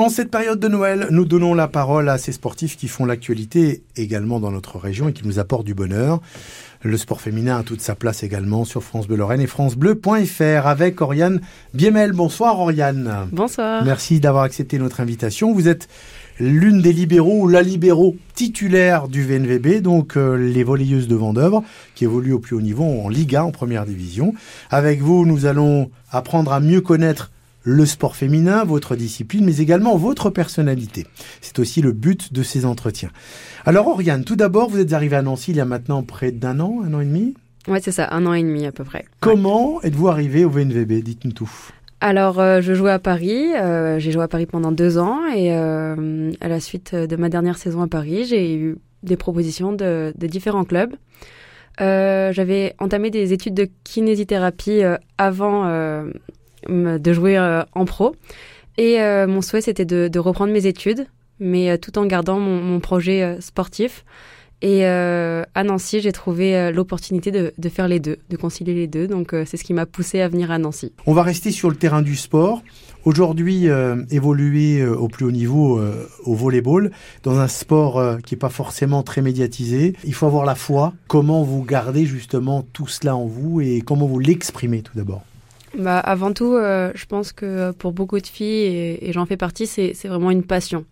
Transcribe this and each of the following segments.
En cette période de Noël, nous donnons la parole à ces sportifs qui font l'actualité également dans notre région et qui nous apportent du bonheur. Le sport féminin a toute sa place également sur France Bleu Lorraine et francebleu.fr avec Oriane Biemel. Bonsoir Oriane. Bonsoir. Merci d'avoir accepté notre invitation. Vous êtes l'une des libéraux ou la libéraux titulaire du VNVB, donc euh, les volleyeuses de Vendœuvre, qui évoluent au plus haut niveau en Liga, en première division. Avec vous, nous allons apprendre à mieux connaître le sport féminin, votre discipline, mais également votre personnalité. C'est aussi le but de ces entretiens. Alors Oriane, tout d'abord, vous êtes arrivée à Nancy il y a maintenant près d'un an, un an et demi? Ouais, c'est ça, un an et demi à peu près. Comment êtes-vous arrivée au VNVB Dites-nous tout. Alors, euh, je jouais à Paris. Euh, j'ai joué à Paris pendant deux ans et euh, à la suite de ma dernière saison à Paris, j'ai eu des propositions de, de différents clubs. J'avais entamé des études de kinésithérapie avant de jouer en pro et mon souhait c'était de, reprendre mes études, mais tout en gardant mon, projet sportif. Et euh, à Nancy, j'ai trouvé euh, l'opportunité de, faire les deux, de concilier les deux. Donc euh, c'est ce qui m'a poussé à venir à Nancy. On va rester sur le terrain du sport. Aujourd'hui, évoluer au plus haut niveau au volleyball, dans un sport qui n'est pas forcément très médiatisé, il faut avoir la foi. Comment vous gardez justement tout cela en vous et comment vous l'exprimez tout d'abord? Bah, avant tout, euh, je pense que pour beaucoup de filles, et, et j'en fais partie, c'est vraiment une passion.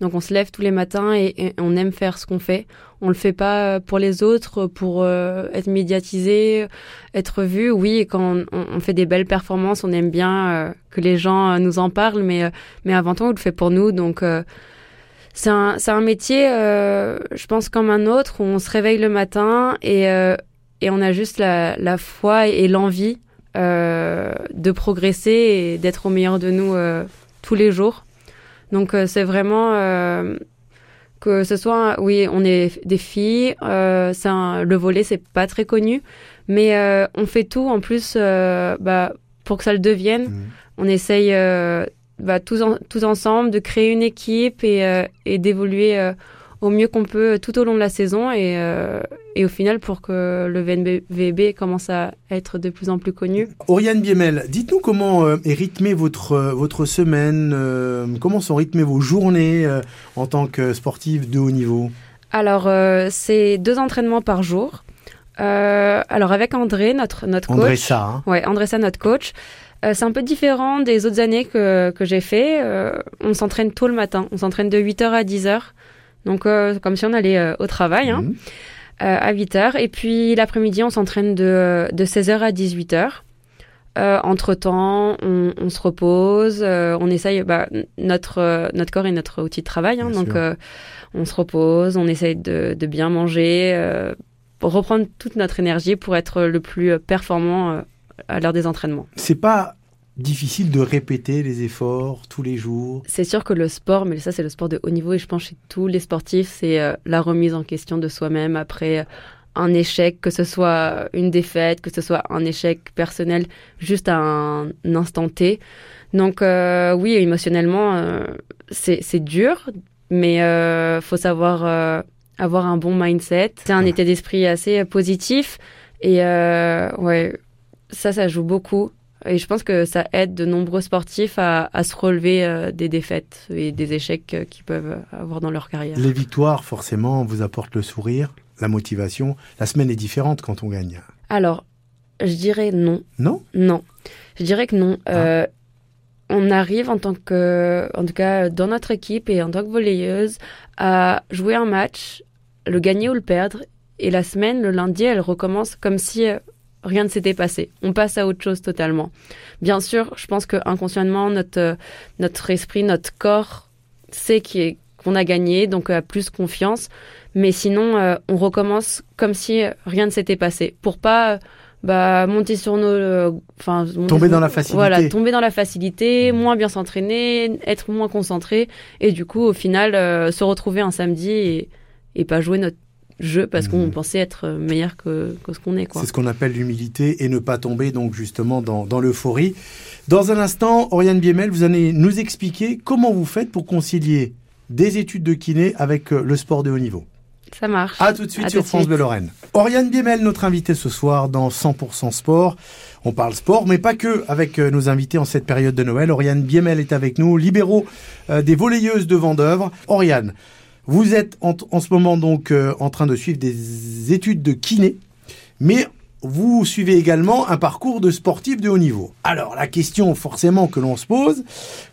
Donc on se lève tous les matins et, et on aime faire ce qu'on fait. On le fait pas pour les autres, pour euh, être médiatisé, être vu. Oui, quand on, on, fait des belles performances, on aime bien euh, que les gens nous en parlent, mais, mais avant tout, on le fait pour nous. Donc c'est un, un métier, je pense, comme un autre, où on se réveille le matin et, et on a juste la, la foi et l'envie euh, de progresser et d'être au meilleur de nous euh, tous les jours. Donc euh, c'est vraiment que ce soit, oui, on est des filles, c'est le volet c'est pas très connu, mais on fait tout en plus bah, pour que ça le devienne. Mmh. On essaye bah, tous, tous ensemble de créer une équipe et, et d'évoluer au mieux qu'on peut tout au long de la saison et, euh, et au final pour que le VNVB commence à être de plus en plus connu. Oriane Biemel, dites-nous comment euh, est rythmée votre, euh, votre semaine, comment sont rythmées vos journées en tant que sportive de haut niveau? Alors, c'est deux entraînements par jour. alors avec André, notre, notre coach. André ça. Hein. Ouais, André ça, notre coach. c'est un peu différent des autres années que, que j'ai fait. on s'entraîne tôt le matin. On s'entraîne de 8h à 10h. Donc, euh, comme si on allait euh, au travail, hein, mhm. euh, à 8 heures. Et puis, l'après-midi, on s'entraîne de, de 16h à 18h. entre-temps, on, on, se repose, on essaye, bah, notre, notre corps est notre outil de travail, hein, donc on se repose, on essaye de, de bien manger, pour reprendre toute notre énergie pour être le plus performant à l'heure des entraînements. C'est pas difficile de répéter les efforts tous les jours C'est sûr que le sport, mais ça c'est le sport de haut niveau et je pense chez tous les sportifs, c'est euh, la remise en question de soi-même après euh, un échec, que ce soit une défaite, que ce soit un échec personnel, juste à un, instant T. Donc euh, oui, émotionnellement, c'est dur, mais faut savoir avoir un bon mindset. C'est un état d'esprit assez positif et ouais, ça, ça joue beaucoup. Et je pense que ça aide de nombreux sportifs à, à se relever euh, des défaites et des échecs euh, qu'ils peuvent avoir dans leur carrière. Les victoires, forcément, vous apportent le sourire, la motivation. La semaine est différente quand on gagne. Alors, je dirais non. Non? Non. Je dirais que non. Ah. Euh, on arrive en tant que, en tout cas dans notre équipe et en tant que volleyeuse, à jouer un match, le gagner ou le perdre. Et la semaine, le lundi, elle recommence comme si rien ne s'était passé. On passe à autre chose totalement. Bien sûr, je pense que inconsciemment notre notre esprit, notre corps sait qu'on a gagné, donc a plus confiance. Mais sinon, euh, on recommence comme si rien ne s'était passé, pour pas bah monter sur nos, euh, tomber dans la facilité. Voilà, tomber dans la facilité, mmh. moins bien s'entraîner, être moins concentré, et du coup au final euh, se retrouver un samedi et, et pas jouer notre jeu parce qu'on mmh. pensait être meilleur que, ce qu'on est. C'est ce qu'on appelle l'humilité et ne pas tomber donc justement dans, dans l'euphorie. Dans un instant, Oriane Biemel, vous allez nous expliquer comment vous faites pour concilier des études de kiné avec euh, le sport de haut niveau. Ça marche. À tout de suite sur France Bleu Lorraine. Oriane Biemel, notre invitée ce soir dans 100% Sport. On parle sport, mais pas que avec euh, nos invités en cette période de Noël. Oriane Biemel est avec nous, libéraux euh, des volleyeuses de Vendœuvre. Oriane, vous êtes en, ce moment donc euh, en train de suivre des études de kiné, mais vous suivez également un parcours de sportif de haut niveau. Alors la question forcément que l'on se pose,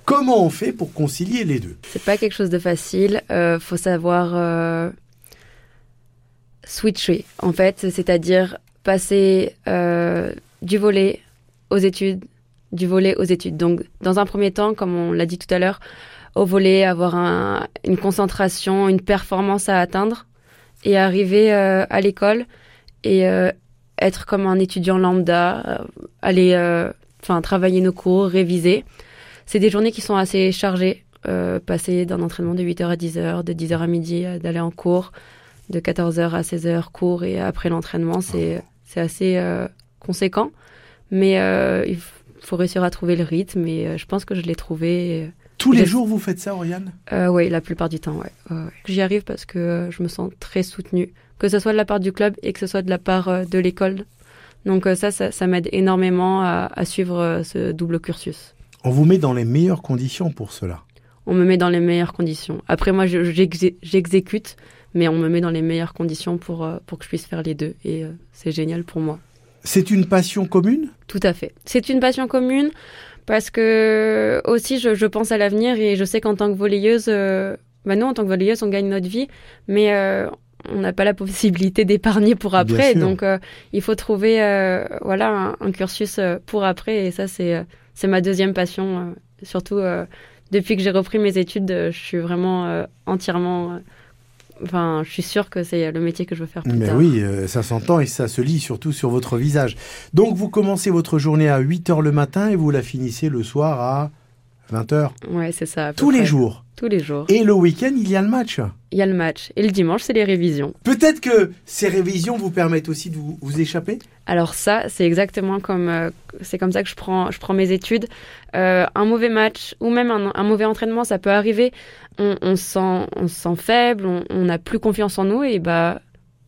comment on fait pour concilier les deux? C'est pas quelque chose de facile. Euh, faut savoir euh, switcher en fait, c'est-à-dire passer euh, du volet aux études, du volet aux études. Donc dans un premier temps, comme on l'a dit tout à l'heure, au volet avoir une concentration, une performance à atteindre et arriver à l'école et être comme un étudiant lambda, euh, aller euh, enfin travailler nos cours, réviser. C'est des journées qui sont assez chargées. Euh, passer d'un entraînement de 8h à 10h, de 10h à midi, d'aller en cours, de 14h à 16h cours et après l'entraînement, c'est assez conséquent. Mais il faut réussir à trouver le rythme et je pense que je l'ai trouvé. Tous les jours, vous faites ça, Oriane Oui, la plupart du temps, ouais. J'y arrive parce que je me sens très soutenue que ce soit de la part du club et que ce soit de la part euh, de l'école. Donc euh, ça, ça, m'aide énormément à, suivre euh, ce double cursus. On vous met dans les meilleures conditions pour cela On me met dans les meilleures conditions. Après, moi, j'exécute, mais on me met dans les meilleures conditions pour, pour que je puisse faire les deux. Et c'est génial pour moi. C'est une passion commune? Tout à fait. C'est une passion commune parce que aussi, je, pense à l'avenir et je sais qu'en tant que volleyeuse, bah nous, en tant que volleyeuse, on gagne notre vie, mais on n'a pas la possibilité d'épargner pour après. Donc, euh, il faut trouver euh, voilà, un, cursus euh, pour après. Et ça, c'est c'est ma deuxième passion. surtout depuis que j'ai repris mes études, je suis vraiment entièrement. Enfin, je suis sûre que c'est le métier que je veux faire plus Mais oui, ça s'entend et ça se lit surtout sur votre visage. Donc, vous commencez votre journée à 8 h le matin et vous la finissez le soir à 20 h Ouais, c'est ça. Tous les jours tous les jours. Et le week-end, il y a le match. Il y a le match. Et le dimanche, c'est les révisions. Peut-être que ces révisions vous permettent aussi de vous, échapper Alors ça, c'est exactement comme euh, c'est comme ça que je prends, je prends mes études. Euh, un mauvais match ou même un, mauvais entraînement, ça peut arriver. On, on, sent, on se sent faible, on n'a plus confiance en nous et bah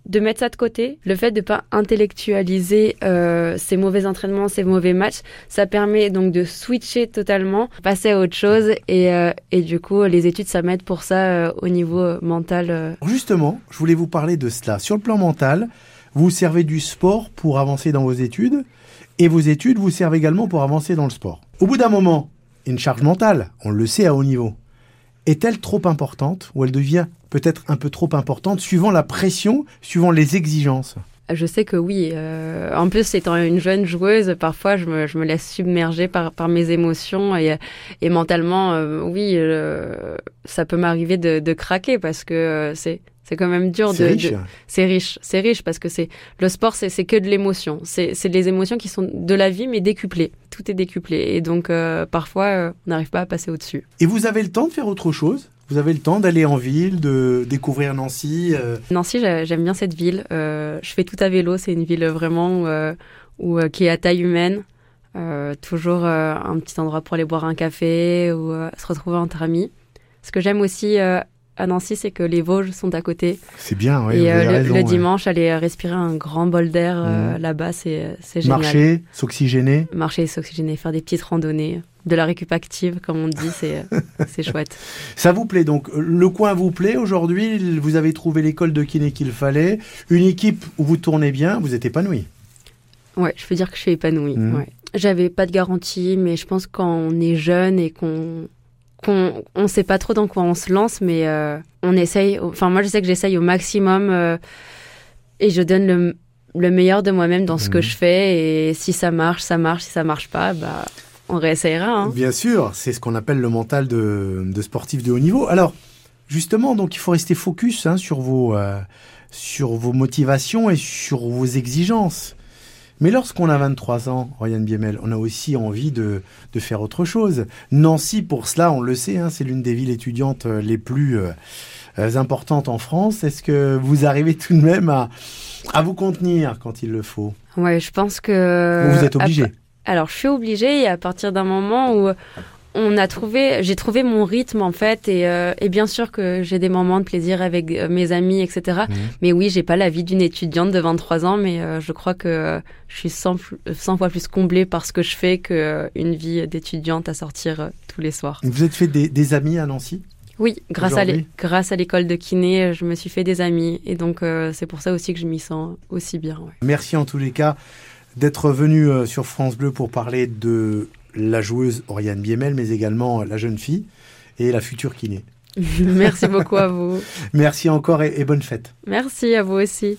de mettre ça de côté, le fait de pas intellectualiser euh, ces mauvais entraînements, ces mauvais matchs, ça permet donc de switcher totalement, passer à autre chose et, euh, et du coup les études ça m'aide pour ça euh, au niveau mental. Justement, je voulais vous parler de cela. Sur le plan mental, vous servez du sport pour avancer dans vos études et vos études vous servent également pour avancer dans le sport. Au bout d'un moment, une charge mentale, on le sait à haut niveau, est-elle trop importante ou elle devient peut-être un peu trop importante suivant la pression, suivant les exigences? Je sais que oui. Euh, en plus, étant une jeune joueuse, parfois je me, je me laisse submerger par, par mes émotions et, et mentalement, euh, oui, euh, ça peut m'arriver de, de, craquer parce que c'est c'est quand même dur de. Riche. C'est riche. C'est riche parce que c'est le sport, c'est que de l'émotion. C'est les émotions qui sont de la vie mais décuplées. Tout est décuplé et donc parfois on n'arrive pas à passer au dessus. Et vous avez le temps de faire autre chose? Vous avez le temps d'aller en ville, de découvrir Nancy euh Nancy, j'aime bien cette ville. Euh, je fais tout à vélo. C'est une ville vraiment euh, où, qui est à taille humaine. toujours un petit endroit pour aller boire un café ou se retrouver entre amis. Ce que j'aime aussi à Nancy, c'est que les Vosges sont à côté. C'est bien, oui. Et le, dimanche, aller respirer un grand bol d'air mmh. là-bas, c'est génial. Marcher, s'oxygéner. Marcher, s'oxygéner, faire des petites randonnées de la récup active, comme on dit, c'est chouette. Ça vous plaît donc Le coin vous plaît aujourd'hui? Vous avez trouvé l'école de kiné qu'il fallait, une équipe où vous tournez bien, vous êtes épanoui Ouais, je peux dire que je suis épanouie. Mmh. Ouais. J'avais pas de garantie, mais je pense quand on est jeune et qu'on qu'on on sait pas trop dans quoi on se lance, mais euh, on essaye. Enfin, moi, je sais que j'essaye au maximum euh, et je donne le, le meilleur de moi-même dans ce que mmh. je fais. Et si ça marche, ça marche. Si ça marche pas, bah on réessayera. Hein. Bien sûr, c'est ce qu'on appelle le mental de, de, sportif de haut niveau. Alors, justement, donc il faut rester focus hein, sur, vos, euh, sur vos motivations et sur vos exigences. Mais lorsqu'on a 23 ans, Ryan Biemel, on a aussi envie de, de, faire autre chose. Nancy, pour cela, on le sait, hein, c'est l'une des villes étudiantes euh, les plus euh, importantes en France. Est-ce que vous arrivez tout de même à, à vous contenir quand il le faut? Ouais, je pense que... Vous êtes obligé. Alors, je suis obligée et à partir d'un moment où on a trouvé, j'ai trouvé mon rythme en fait, et, euh, et bien sûr que j'ai des moments de plaisir avec euh, mes amis, etc. Mhm. Mais oui, j'ai pas la vie d'une étudiante de 23 ans, mais euh, je crois que je suis 100, 100 fois plus comblée par ce que je fais qu'une vie d'étudiante à sortir tous les soirs. Vous êtes fait des, des amis à Nancy? Oui, grâce à, grâce l'école de kiné, je me suis fait des amis, et donc euh, c'est pour ça aussi que je m'y sens aussi bien. ouais. Merci en tous les cas d'être venu sur France Bleu pour parler de la joueuse Oriane Biemel, mais également la jeune fille et la future kiné. Merci beaucoup à vous. Merci encore et- et bonne fête. Merci à vous aussi.